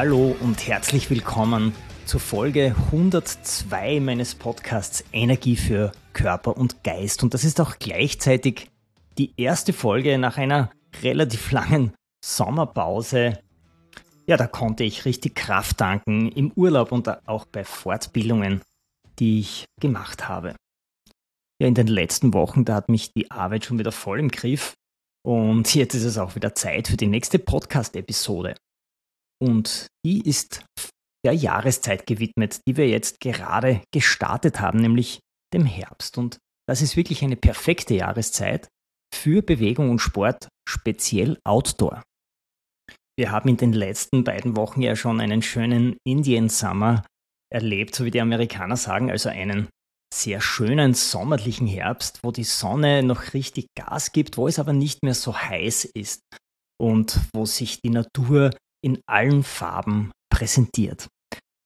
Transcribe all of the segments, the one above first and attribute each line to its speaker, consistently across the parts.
Speaker 1: Hallo und herzlich willkommen zur Folge 102 meines Podcasts Energie für Körper und Geist. Und das ist auch gleichzeitig die erste Folge nach einer relativ langen Sommerpause. Ja, da konnte ich richtig Kraft tanken im Urlaub und auch bei Fortbildungen, die ich gemacht habe. Ja, in den letzten Wochen, da hat mich die Arbeit schon wieder voll im Griff und jetzt ist es auch wieder Zeit für die nächste Podcast-Episode. Und die ist der Jahreszeit gewidmet, die wir jetzt gerade gestartet haben, nämlich dem Herbst. Und das ist wirklich eine perfekte Jahreszeit für Bewegung und Sport, speziell Outdoor. Wir haben in den letzten beiden Wochen ja schon einen schönen Indian Summer erlebt, so wie die Amerikaner sagen, also einen sehr schönen sommerlichen Herbst, wo die Sonne noch richtig Gas gibt, wo es aber nicht mehr so heiß ist und wo sich die Natur in allen Farben präsentiert.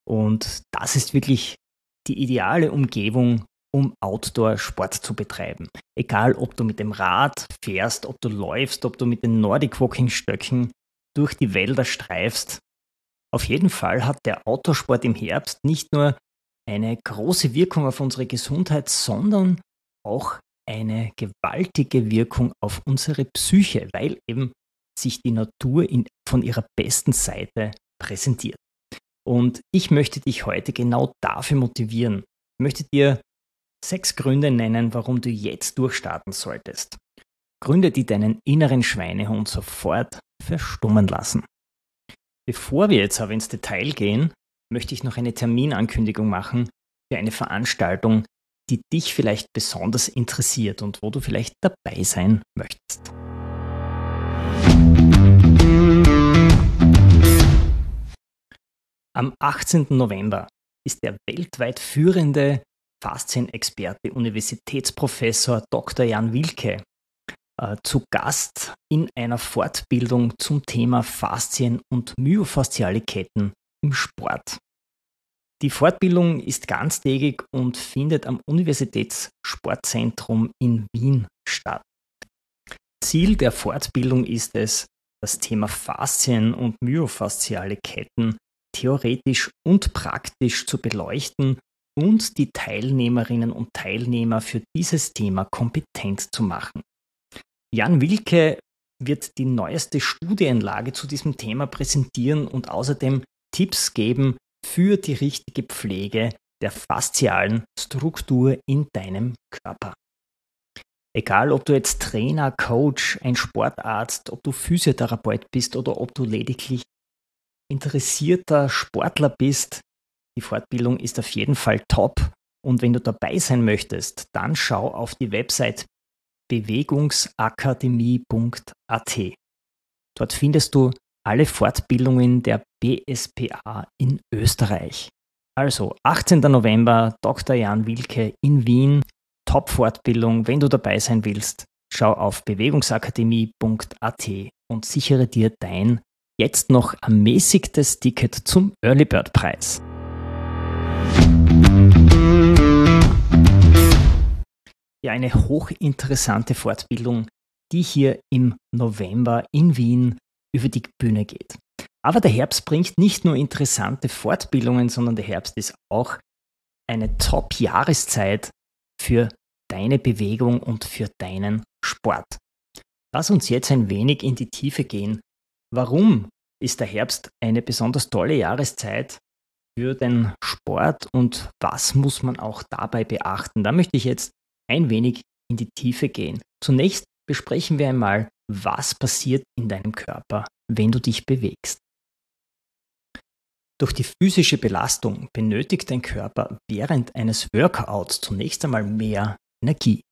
Speaker 1: Und das ist wirklich die ideale Umgebung, um Outdoor-Sport zu betreiben. Egal, ob du mit dem Rad fährst, ob du läufst, ob du mit den Nordic Walking-Stöcken durch die Wälder streifst. Auf jeden Fall hat der Outdoor-Sport im Herbst nicht nur eine große Wirkung auf unsere Gesundheit, sondern auch eine gewaltige Wirkung auf unsere Psyche, weil eben sich die Natur in, von ihrer besten Seite präsentiert. Und ich möchte dich heute genau dafür motivieren. Ich möchte dir sechs Gründe nennen, warum du jetzt durchstarten solltest. Gründe, die deinen inneren Schweinehund sofort verstummen lassen. Bevor wir jetzt aber ins Detail gehen, möchte ich noch eine Terminankündigung machen für eine Veranstaltung, die dich vielleicht besonders interessiert und wo du vielleicht dabei sein möchtest. Am 18. November ist der weltweit führende Faszienexperte, Universitätsprofessor Dr. Jan Wilke äh, zu Gast in einer Fortbildung zum Thema Faszien und myofasziale Ketten im Sport. Die Fortbildung ist ganztägig und findet am Universitätssportzentrum in Wien statt. Ziel der Fortbildung ist es, das Thema Faszien und myofasziale Ketten theoretisch und praktisch zu beleuchten und die Teilnehmerinnen und Teilnehmer für dieses Thema kompetent zu machen. Jan Wilke wird die neueste Studienlage zu diesem Thema präsentieren und außerdem Tipps geben für die richtige Pflege der faszialen Struktur in deinem Körper. Egal, ob du jetzt Trainer, Coach, ein Sportarzt, ob du Physiotherapeut bist oder ob du lediglich interessierter Sportler bist, die Fortbildung ist auf jeden Fall top. Und wenn du dabei sein möchtest, dann schau auf die Website bewegungsakademie.at. Dort findest du alle Fortbildungen der BSPA in Österreich. Also 18. November, Dr. Jan Wilke in Wien, Top-Fortbildung. Wenn du dabei sein willst, schau auf bewegungsakademie.at und sichere dir dein jetzt noch ermäßigtes Ticket zum Early Bird Preis. Ja, eine hochinteressante Fortbildung, die hier im November in Wien über die Bühne geht. Aber der Herbst bringt nicht nur interessante Fortbildungen, sondern der Herbst ist auch eine Top-Jahreszeit für deine Bewegung und für deinen Sport. Lass uns jetzt ein wenig in die Tiefe gehen, Warum ist der Herbst eine besonders tolle Jahreszeit für den Sport und was muss man auch dabei beachten? Da möchte ich jetzt ein wenig in die Tiefe gehen. Zunächst besprechen wir einmal, was passiert in deinem Körper, wenn du dich bewegst. Durch die physische Belastung benötigt dein Körper während eines Workouts zunächst einmal mehr Energie.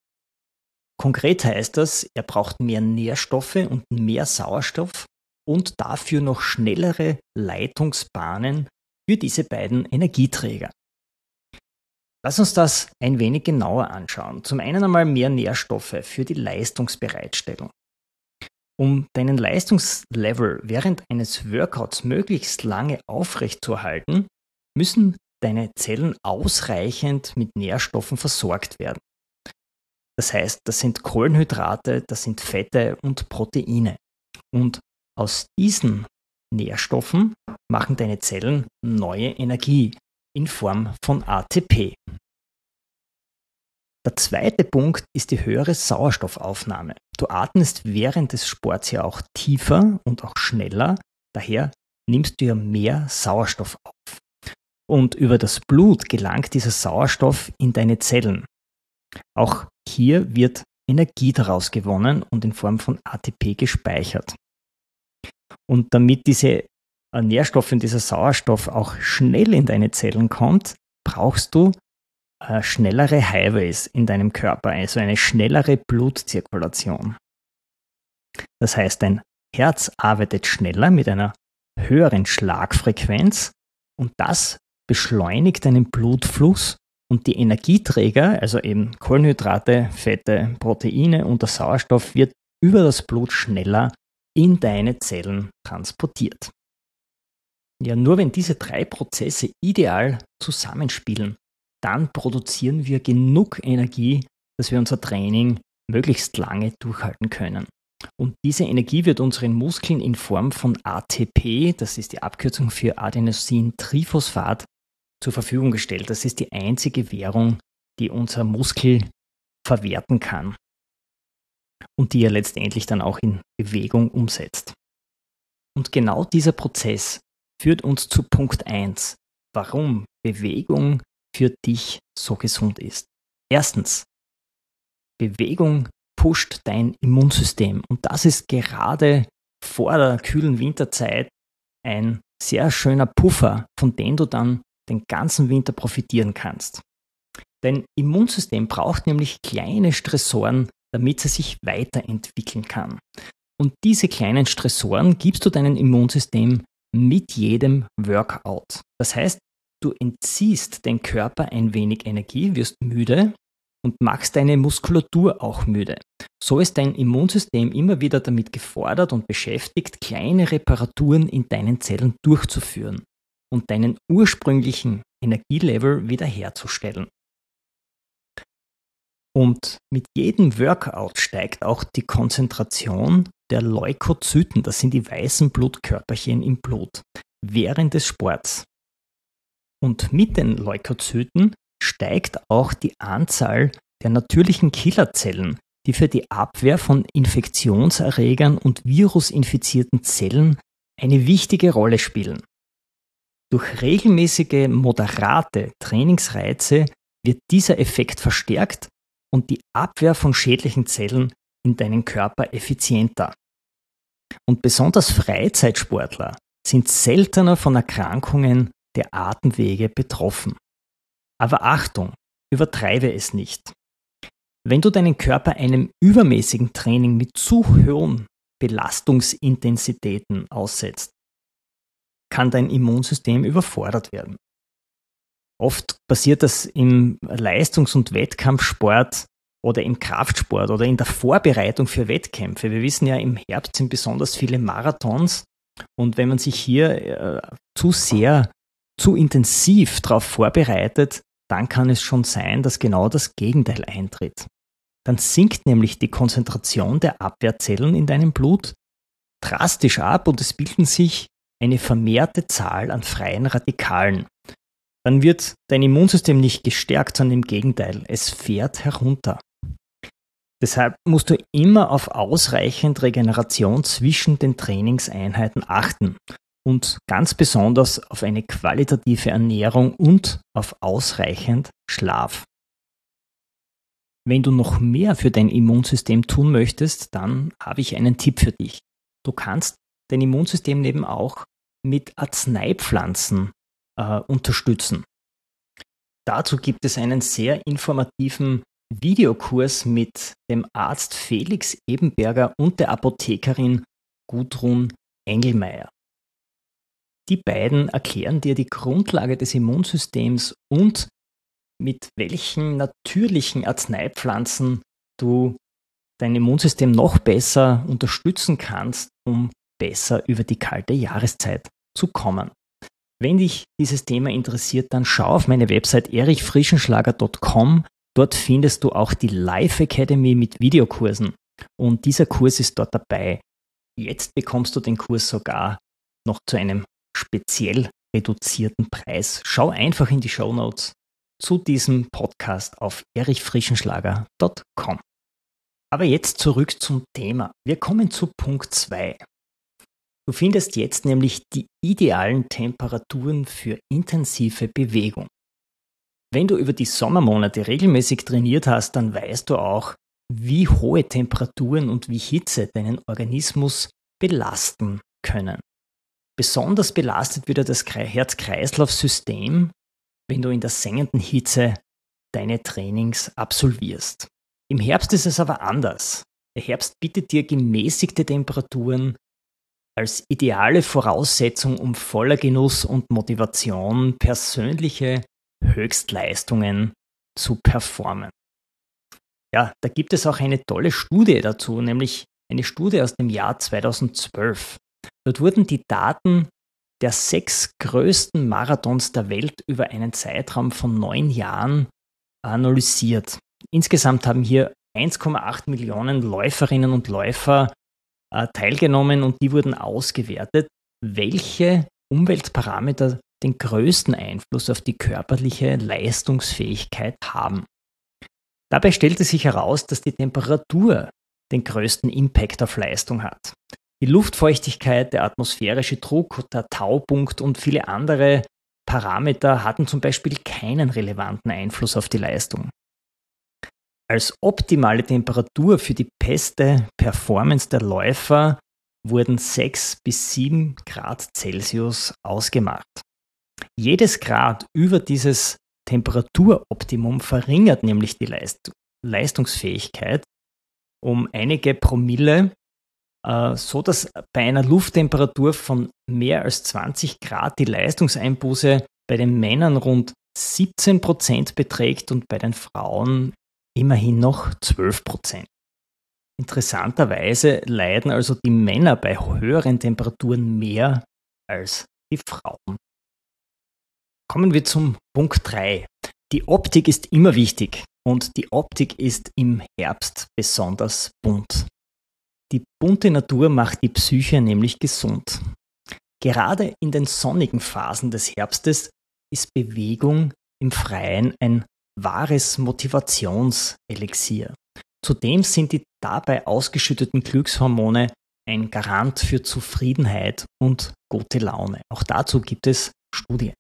Speaker 1: Konkret heißt das, er braucht mehr Nährstoffe und mehr Sauerstoff und dafür noch schnellere Leitungsbahnen für diese beiden Energieträger. Lass uns das ein wenig genauer anschauen. Zum einen einmal mehr Nährstoffe für die Leistungsbereitstellung. Um deinen Leistungslevel während eines Workouts möglichst lange aufrechtzuerhalten, müssen deine Zellen ausreichend mit Nährstoffen versorgt werden. Das heißt, das sind Kohlenhydrate, das sind Fette und Proteine. Und aus diesen Nährstoffen machen deine Zellen neue Energie in Form von ATP. Der zweite Punkt ist die höhere Sauerstoffaufnahme. Du atmest während des Sports ja auch tiefer und auch schneller, daher nimmst du ja mehr Sauerstoff auf. Und über das Blut gelangt dieser Sauerstoff in deine Zellen. Auch hier wird Energie daraus gewonnen und in Form von ATP gespeichert. Und damit diese äh, Nährstoffe und dieser Sauerstoff auch schnell in deine Zellen kommt, brauchst du äh, schnellere Highways in deinem Körper, also eine schnellere Blutzirkulation. Das heißt, dein Herz arbeitet schneller mit einer höheren Schlagfrequenz und das beschleunigt deinen Blutfluss und die Energieträger, also eben Kohlenhydrate, Fette, Proteine und der Sauerstoff wird über das Blut schneller in deine Zellen transportiert. Ja, nur wenn diese drei Prozesse ideal zusammenspielen, dann produzieren wir genug Energie, dass wir unser Training möglichst lange durchhalten können. Und diese Energie wird unseren Muskeln in Form von ATP, das ist die Abkürzung für Adenosintriphosphat, zur Verfügung gestellt. Das ist die einzige Währung, die unser Muskel verwerten kann und die er letztendlich dann auch in Bewegung umsetzt. Und genau dieser Prozess führt uns zu Punkt 1, warum Bewegung für dich so gesund ist. Erstens, Bewegung pusht dein Immunsystem und das ist gerade vor der kühlen Winterzeit ein sehr schöner Puffer, von dem du dann den ganzen Winter profitieren kannst. Dein Immunsystem braucht nämlich kleine Stressoren, damit es sich weiterentwickeln kann. Und diese kleinen Stressoren gibst du deinem Immunsystem mit jedem Workout. Das heißt, du entziehst dein Körper ein wenig Energie, wirst müde und machst deine Muskulatur auch müde. So ist dein Immunsystem immer wieder damit gefordert und beschäftigt, kleine Reparaturen in deinen Zellen durchzuführen und deinen ursprünglichen Energielevel wiederherzustellen. Und mit jedem Workout steigt auch die Konzentration der Leukozyten, das sind die weißen Blutkörperchen im Blut, während des Sports. Und mit den Leukozyten steigt auch die Anzahl der natürlichen Killerzellen, die für die Abwehr von Infektionserregern und virusinfizierten Zellen eine wichtige Rolle spielen. Durch regelmäßige, moderate Trainingsreize wird dieser Effekt verstärkt und die Abwehr von schädlichen Zellen in deinem Körper effizienter. Und besonders Freizeitsportler sind seltener von Erkrankungen der Atemwege betroffen. Aber Achtung, übertreibe es nicht. Wenn du deinen Körper einem übermäßigen Training mit zu hohen Belastungsintensitäten aussetzt, kann dein Immunsystem überfordert werden. Oft passiert das im Leistungs- und Wettkampfsport oder im Kraftsport oder in der Vorbereitung für Wettkämpfe. Wir wissen ja, im Herbst sind besonders viele Marathons und wenn man sich hier äh, zu sehr, zu intensiv darauf vorbereitet, dann kann es schon sein, dass genau das Gegenteil eintritt. Dann sinkt nämlich die Konzentration der Abwehrzellen in deinem Blut drastisch ab und es bilden sich eine vermehrte Zahl an freien Radikalen. Dann wird dein Immunsystem nicht gestärkt, sondern im Gegenteil, es fährt herunter. Deshalb musst du immer auf ausreichend Regeneration zwischen den Trainingseinheiten achten und ganz besonders auf eine qualitative Ernährung und auf ausreichend Schlaf. Wenn du noch mehr für dein Immunsystem tun möchtest, dann habe ich einen Tipp für dich. Du kannst dein Immunsystem neben auch mit Arzneipflanzen äh, unterstützen. Dazu gibt es einen sehr informativen Videokurs mit dem Arzt Felix Ebenberger und der Apothekerin Gudrun Engelmeier. Die beiden erklären dir die Grundlage des Immunsystems und mit welchen natürlichen Arzneipflanzen du dein Immunsystem noch besser unterstützen kannst, um besser über die kalte Jahreszeit zu kommen. Wenn dich dieses Thema interessiert, dann schau auf meine Website erichfrischenschlager.com. Dort findest du auch die Live Academy mit Videokursen. Und dieser Kurs ist dort dabei. Jetzt bekommst du den Kurs sogar noch zu einem speziell reduzierten Preis. Schau einfach in die Show Notes zu diesem Podcast auf erichfrischenschlager.com. Aber jetzt zurück zum Thema. Wir kommen zu Punkt 2. Du findest jetzt nämlich die idealen Temperaturen für intensive Bewegung. Wenn du über die Sommermonate regelmäßig trainiert hast, dann weißt du auch, wie hohe Temperaturen und wie Hitze deinen Organismus belasten können. Besonders belastet wird das Herz-Kreislauf-System, wenn du in der sengenden Hitze deine Trainings absolvierst. Im Herbst ist es aber anders. Der Herbst bietet dir gemäßigte Temperaturen, als ideale Voraussetzung, um voller Genuss und Motivation persönliche Höchstleistungen zu performen. Ja, da gibt es auch eine tolle Studie dazu, nämlich eine Studie aus dem Jahr 2012. Dort wurden die Daten der sechs größten Marathons der Welt über einen Zeitraum von neun Jahren analysiert. Insgesamt haben hier 1,8 Millionen Läuferinnen und Läufer äh, teilgenommen und die wurden ausgewertet, welche Umweltparameter den größten Einfluss auf die körperliche Leistungsfähigkeit haben. Dabei stellte sich heraus, dass die Temperatur den größten Impact auf Leistung hat. Die Luftfeuchtigkeit, der atmosphärische Druck, der Taupunkt und viele andere Parameter hatten zum Beispiel keinen relevanten Einfluss auf die Leistung. Als optimale Temperatur für die beste Performance der Läufer wurden 6 bis 7 Grad Celsius ausgemacht. Jedes Grad über dieses Temperaturoptimum verringert nämlich die Leist Leistungsfähigkeit um einige Promille, äh, so dass bei einer Lufttemperatur von mehr als 20 Grad die Leistungseinbuße bei den Männern rund 17 Prozent beträgt und bei den Frauen immerhin noch 12 Prozent. Interessanterweise leiden also die Männer bei höheren Temperaturen mehr als die Frauen. Kommen wir zum Punkt 3. Die Optik ist immer wichtig und die Optik ist im Herbst besonders bunt. Die bunte Natur macht die Psyche nämlich gesund. Gerade in den sonnigen Phasen des Herbstes ist Bewegung im Freien ein wahres Motivationselixier. Zudem sind die dabei ausgeschütteten Glückshormone ein Garant für Zufriedenheit und gute Laune. Auch dazu gibt es Studien.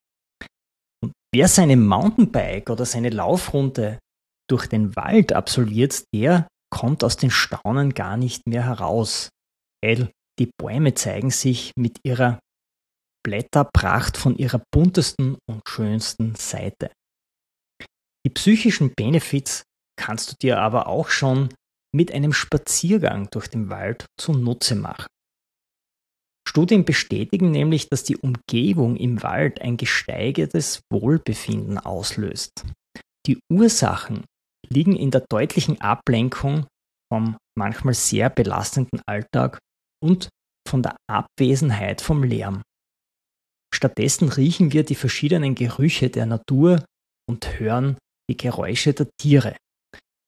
Speaker 1: Und wer seine Mountainbike oder seine Laufrunde durch den Wald absolviert, der kommt aus den Staunen gar nicht mehr heraus, weil die Bäume zeigen sich mit ihrer Blätterpracht von ihrer buntesten und schönsten Seite. Die psychischen Benefits kannst du dir aber auch schon mit einem Spaziergang durch den Wald zunutze machen. Studien bestätigen nämlich, dass die Umgebung im Wald ein gesteigertes Wohlbefinden auslöst. Die Ursachen liegen in der deutlichen Ablenkung vom manchmal sehr belastenden Alltag und von der Abwesenheit vom Lärm. Stattdessen riechen wir die verschiedenen Gerüche der Natur und hören die Geräusche der Tiere.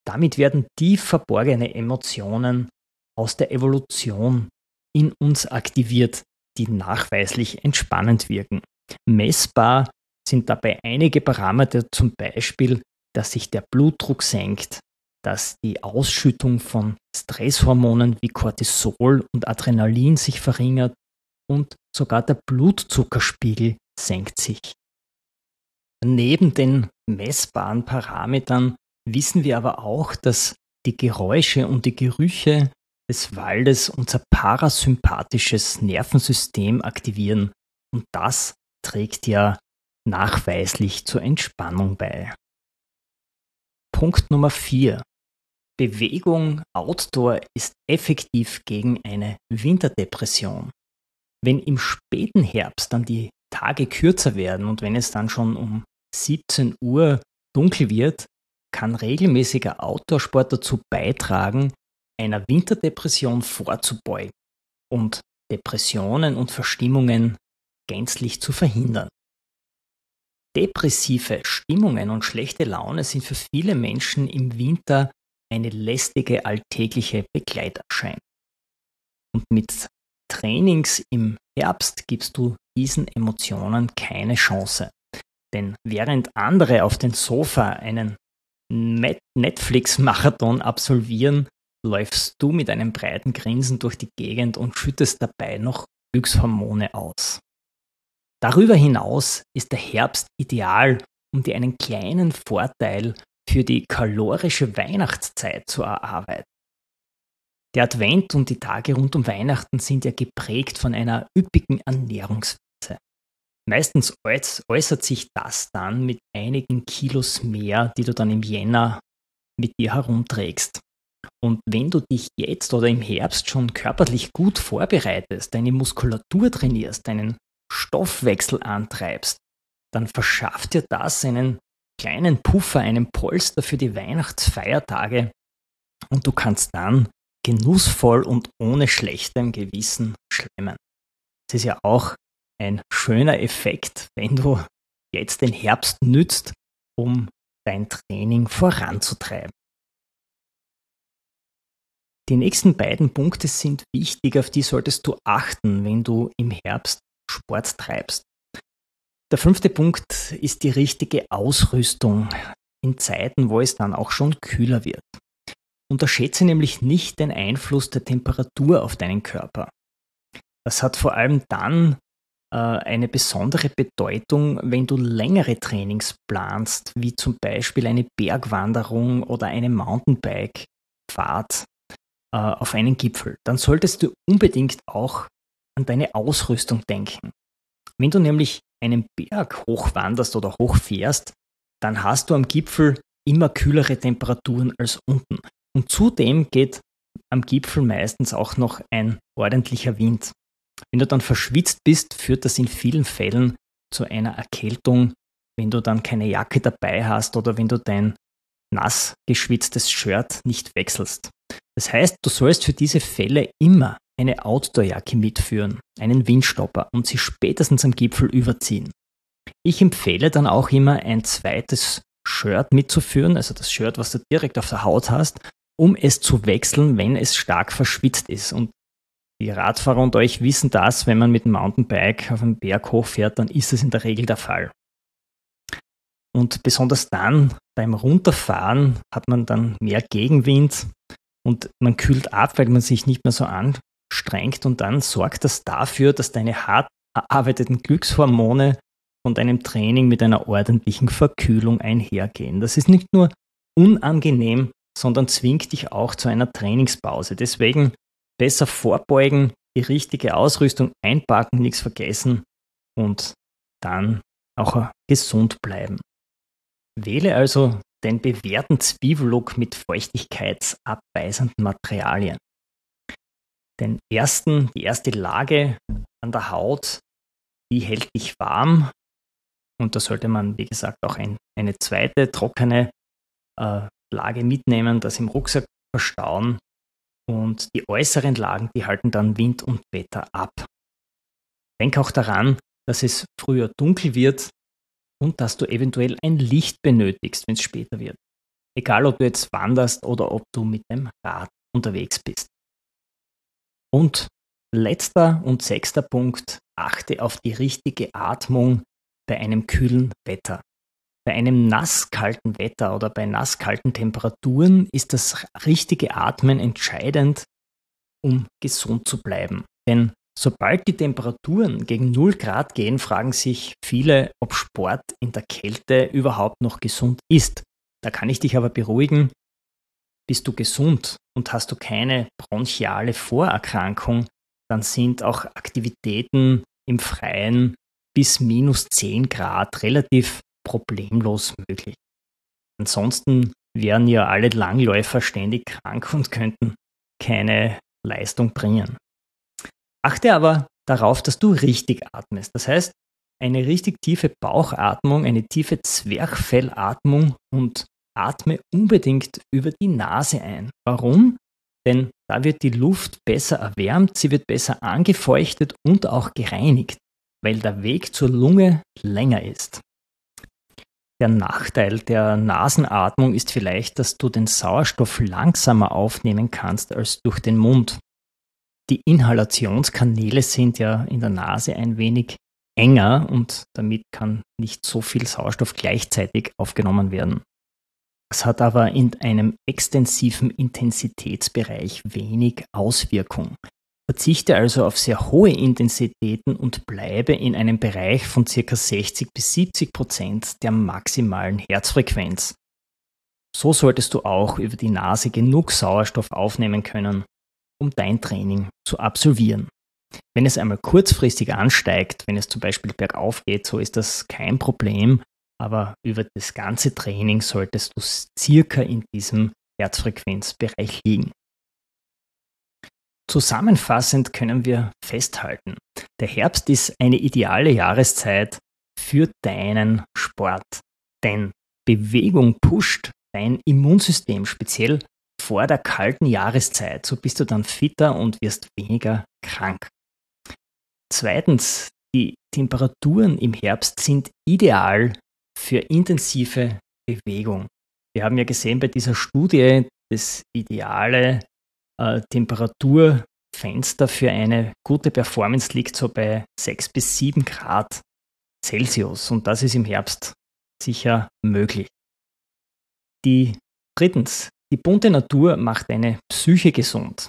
Speaker 1: Damit werden tief verborgene Emotionen aus der Evolution in uns aktiviert, die nachweislich entspannend wirken. Messbar sind dabei einige Parameter, zum Beispiel, dass sich der Blutdruck senkt, dass die Ausschüttung von Stresshormonen wie Cortisol und Adrenalin sich verringert und sogar der Blutzuckerspiegel senkt sich. Neben den messbaren Parametern wissen wir aber auch, dass die Geräusche und die Gerüche des Waldes unser parasympathisches Nervensystem aktivieren und das trägt ja nachweislich zur Entspannung bei. Punkt Nummer 4. Bewegung outdoor ist effektiv gegen eine Winterdepression. Wenn im späten Herbst dann die Tage kürzer werden und wenn es dann schon um 17 Uhr dunkel wird, kann regelmäßiger Outdoorsport dazu beitragen, einer Winterdepression vorzubeugen und Depressionen und Verstimmungen gänzlich zu verhindern. Depressive Stimmungen und schlechte Laune sind für viele Menschen im Winter eine lästige alltägliche Begleiterscheinung. Und mit Trainings im Herbst gibst du diesen Emotionen keine Chance. Denn während andere auf dem Sofa einen Netflix-Marathon absolvieren, läufst du mit einem breiten Grinsen durch die Gegend und schüttest dabei noch Glückshormone aus. Darüber hinaus ist der Herbst ideal, um dir einen kleinen Vorteil für die kalorische Weihnachtszeit zu erarbeiten. Der Advent und die Tage rund um Weihnachten sind ja geprägt von einer üppigen Ernährungsweise. Meistens äußert sich das dann mit einigen Kilos mehr, die du dann im Jänner mit dir herumträgst. Und wenn du dich jetzt oder im Herbst schon körperlich gut vorbereitest, deine Muskulatur trainierst, deinen Stoffwechsel antreibst, dann verschafft dir das einen kleinen Puffer, einen Polster für die Weihnachtsfeiertage und du kannst dann genussvoll und ohne schlechtem Gewissen schlemmen. Es ist ja auch ein schöner Effekt, wenn du jetzt den Herbst nützt, um dein Training voranzutreiben. Die nächsten beiden Punkte sind wichtig, auf die solltest du achten, wenn du im Herbst Sport treibst. Der fünfte Punkt ist die richtige Ausrüstung in Zeiten, wo es dann auch schon kühler wird. Unterschätze nämlich nicht den Einfluss der Temperatur auf deinen Körper. Das hat vor allem dann eine besondere Bedeutung, wenn du längere Trainings planst, wie zum Beispiel eine Bergwanderung oder eine Mountainbike-Fahrt äh, auf einen Gipfel. Dann solltest du unbedingt auch an deine Ausrüstung denken. Wenn du nämlich einen Berg hochwanderst oder hochfährst, dann hast du am Gipfel immer kühlere Temperaturen als unten. Und zudem geht am Gipfel meistens auch noch ein ordentlicher Wind. Wenn du dann verschwitzt bist, führt das in vielen Fällen zu einer Erkältung, wenn du dann keine Jacke dabei hast oder wenn du dein nass geschwitztes Shirt nicht wechselst. Das heißt, du sollst für diese Fälle immer eine Outdoorjacke mitführen, einen Windstopper und sie spätestens am Gipfel überziehen. Ich empfehle dann auch immer ein zweites Shirt mitzuführen, also das Shirt, was du direkt auf der Haut hast, um es zu wechseln, wenn es stark verschwitzt ist. Und die Radfahrer unter euch wissen das, wenn man mit dem Mountainbike auf einen Berg hochfährt, dann ist es in der Regel der Fall. Und besonders dann beim Runterfahren hat man dann mehr Gegenwind und man kühlt ab, weil man sich nicht mehr so anstrengt und dann sorgt das dafür, dass deine hart erarbeiteten Glückshormone von deinem Training mit einer ordentlichen Verkühlung einhergehen. Das ist nicht nur unangenehm, sondern zwingt dich auch zu einer Trainingspause. Deswegen besser vorbeugen, die richtige Ausrüstung einpacken, nichts vergessen und dann auch gesund bleiben. Wähle also den bewährten Zwiebellook mit feuchtigkeitsabweisenden Materialien. Den ersten, die erste Lage an der Haut, die hält dich warm und da sollte man, wie gesagt, auch ein, eine zweite trockene äh, Lage mitnehmen, das im Rucksack verstauen und die äußeren Lagen, die halten dann Wind und Wetter ab. Denk auch daran, dass es früher dunkel wird und dass du eventuell ein Licht benötigst, wenn es später wird. Egal, ob du jetzt wanderst oder ob du mit dem Rad unterwegs bist. Und letzter und sechster Punkt, achte auf die richtige Atmung bei einem kühlen Wetter. Bei einem nasskalten Wetter oder bei nasskalten Temperaturen ist das richtige Atmen entscheidend, um gesund zu bleiben. Denn sobald die Temperaturen gegen 0 Grad gehen, fragen sich viele, ob Sport in der Kälte überhaupt noch gesund ist. Da kann ich dich aber beruhigen, bist du gesund und hast du keine bronchiale Vorerkrankung, dann sind auch Aktivitäten im Freien bis minus 10 Grad relativ problemlos möglich. Ansonsten wären ja alle Langläufer ständig krank und könnten keine Leistung bringen. Achte aber darauf, dass du richtig atmest. Das heißt, eine richtig tiefe Bauchatmung, eine tiefe Zwerchfellatmung und atme unbedingt über die Nase ein. Warum? Denn da wird die Luft besser erwärmt, sie wird besser angefeuchtet und auch gereinigt, weil der Weg zur Lunge länger ist. Der Nachteil der Nasenatmung ist vielleicht, dass du den Sauerstoff langsamer aufnehmen kannst als durch den Mund. Die Inhalationskanäle sind ja in der Nase ein wenig enger und damit kann nicht so viel Sauerstoff gleichzeitig aufgenommen werden. Das hat aber in einem extensiven Intensitätsbereich wenig Auswirkung. Verzichte also auf sehr hohe Intensitäten und bleibe in einem Bereich von ca. 60 bis 70 Prozent der maximalen Herzfrequenz. So solltest du auch über die Nase genug Sauerstoff aufnehmen können, um dein Training zu absolvieren. Wenn es einmal kurzfristig ansteigt, wenn es zum Beispiel bergauf geht, so ist das kein Problem, aber über das ganze Training solltest du circa in diesem Herzfrequenzbereich liegen. Zusammenfassend können wir festhalten, der Herbst ist eine ideale Jahreszeit für deinen Sport, denn Bewegung pusht dein Immunsystem speziell vor der kalten Jahreszeit. So bist du dann fitter und wirst weniger krank. Zweitens, die Temperaturen im Herbst sind ideal für intensive Bewegung. Wir haben ja gesehen bei dieser Studie, das ideale äh, Temperaturfenster für eine gute Performance liegt so bei 6 bis 7 Grad Celsius und das ist im Herbst sicher möglich. Die drittens, die bunte Natur macht eine Psyche gesund.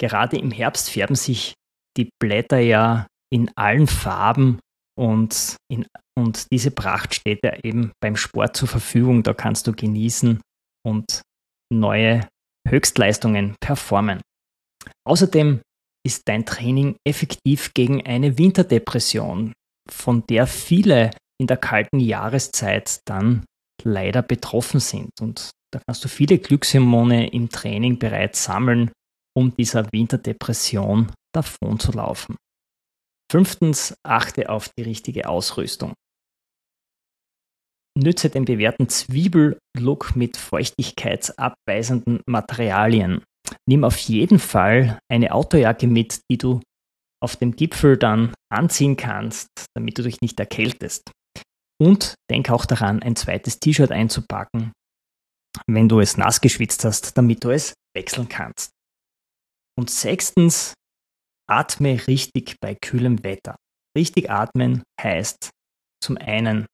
Speaker 1: Gerade im Herbst färben sich die Blätter ja in allen Farben und, in, und diese Pracht steht ja eben beim Sport zur Verfügung. Da kannst du genießen und neue Höchstleistungen performen. Außerdem ist dein Training effektiv gegen eine Winterdepression, von der viele in der kalten Jahreszeit dann leider betroffen sind. Und da kannst du viele Glückshormone im Training bereits sammeln, um dieser Winterdepression davon zu laufen. Fünftens, achte auf die richtige Ausrüstung. Nütze den bewährten Zwiebellook mit feuchtigkeitsabweisenden Materialien. Nimm auf jeden Fall eine Autojacke mit, die du auf dem Gipfel dann anziehen kannst, damit du dich nicht erkältest. Und denk auch daran, ein zweites T-Shirt einzupacken, wenn du es nass geschwitzt hast, damit du es wechseln kannst. Und sechstens, atme richtig bei kühlem Wetter. Richtig atmen heißt zum einen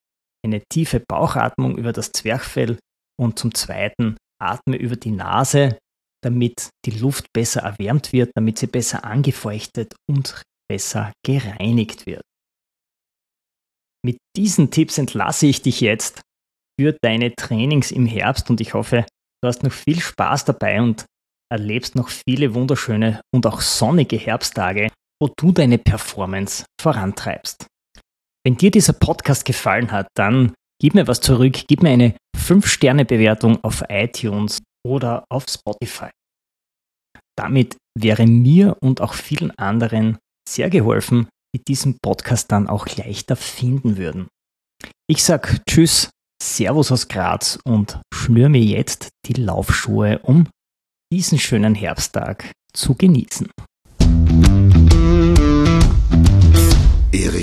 Speaker 1: eine tiefe Bauchatmung über das Zwerchfell und zum zweiten atme über die Nase, damit die Luft besser erwärmt wird, damit sie besser angefeuchtet und besser gereinigt wird. Mit diesen Tipps entlasse ich dich jetzt für deine Trainings im Herbst und ich hoffe, du hast noch viel Spaß dabei und erlebst noch viele wunderschöne und auch sonnige Herbsttage, wo du deine Performance vorantreibst. Wenn dir dieser Podcast gefallen hat, dann gib mir was zurück, gib mir eine 5-Sterne-Bewertung auf iTunes oder auf Spotify. Damit wäre mir und auch vielen anderen sehr geholfen, die diesen Podcast dann auch leichter finden würden. Ich sag Tschüss, Servus aus Graz und schnür mir jetzt die Laufschuhe, um diesen schönen Herbsttag zu genießen.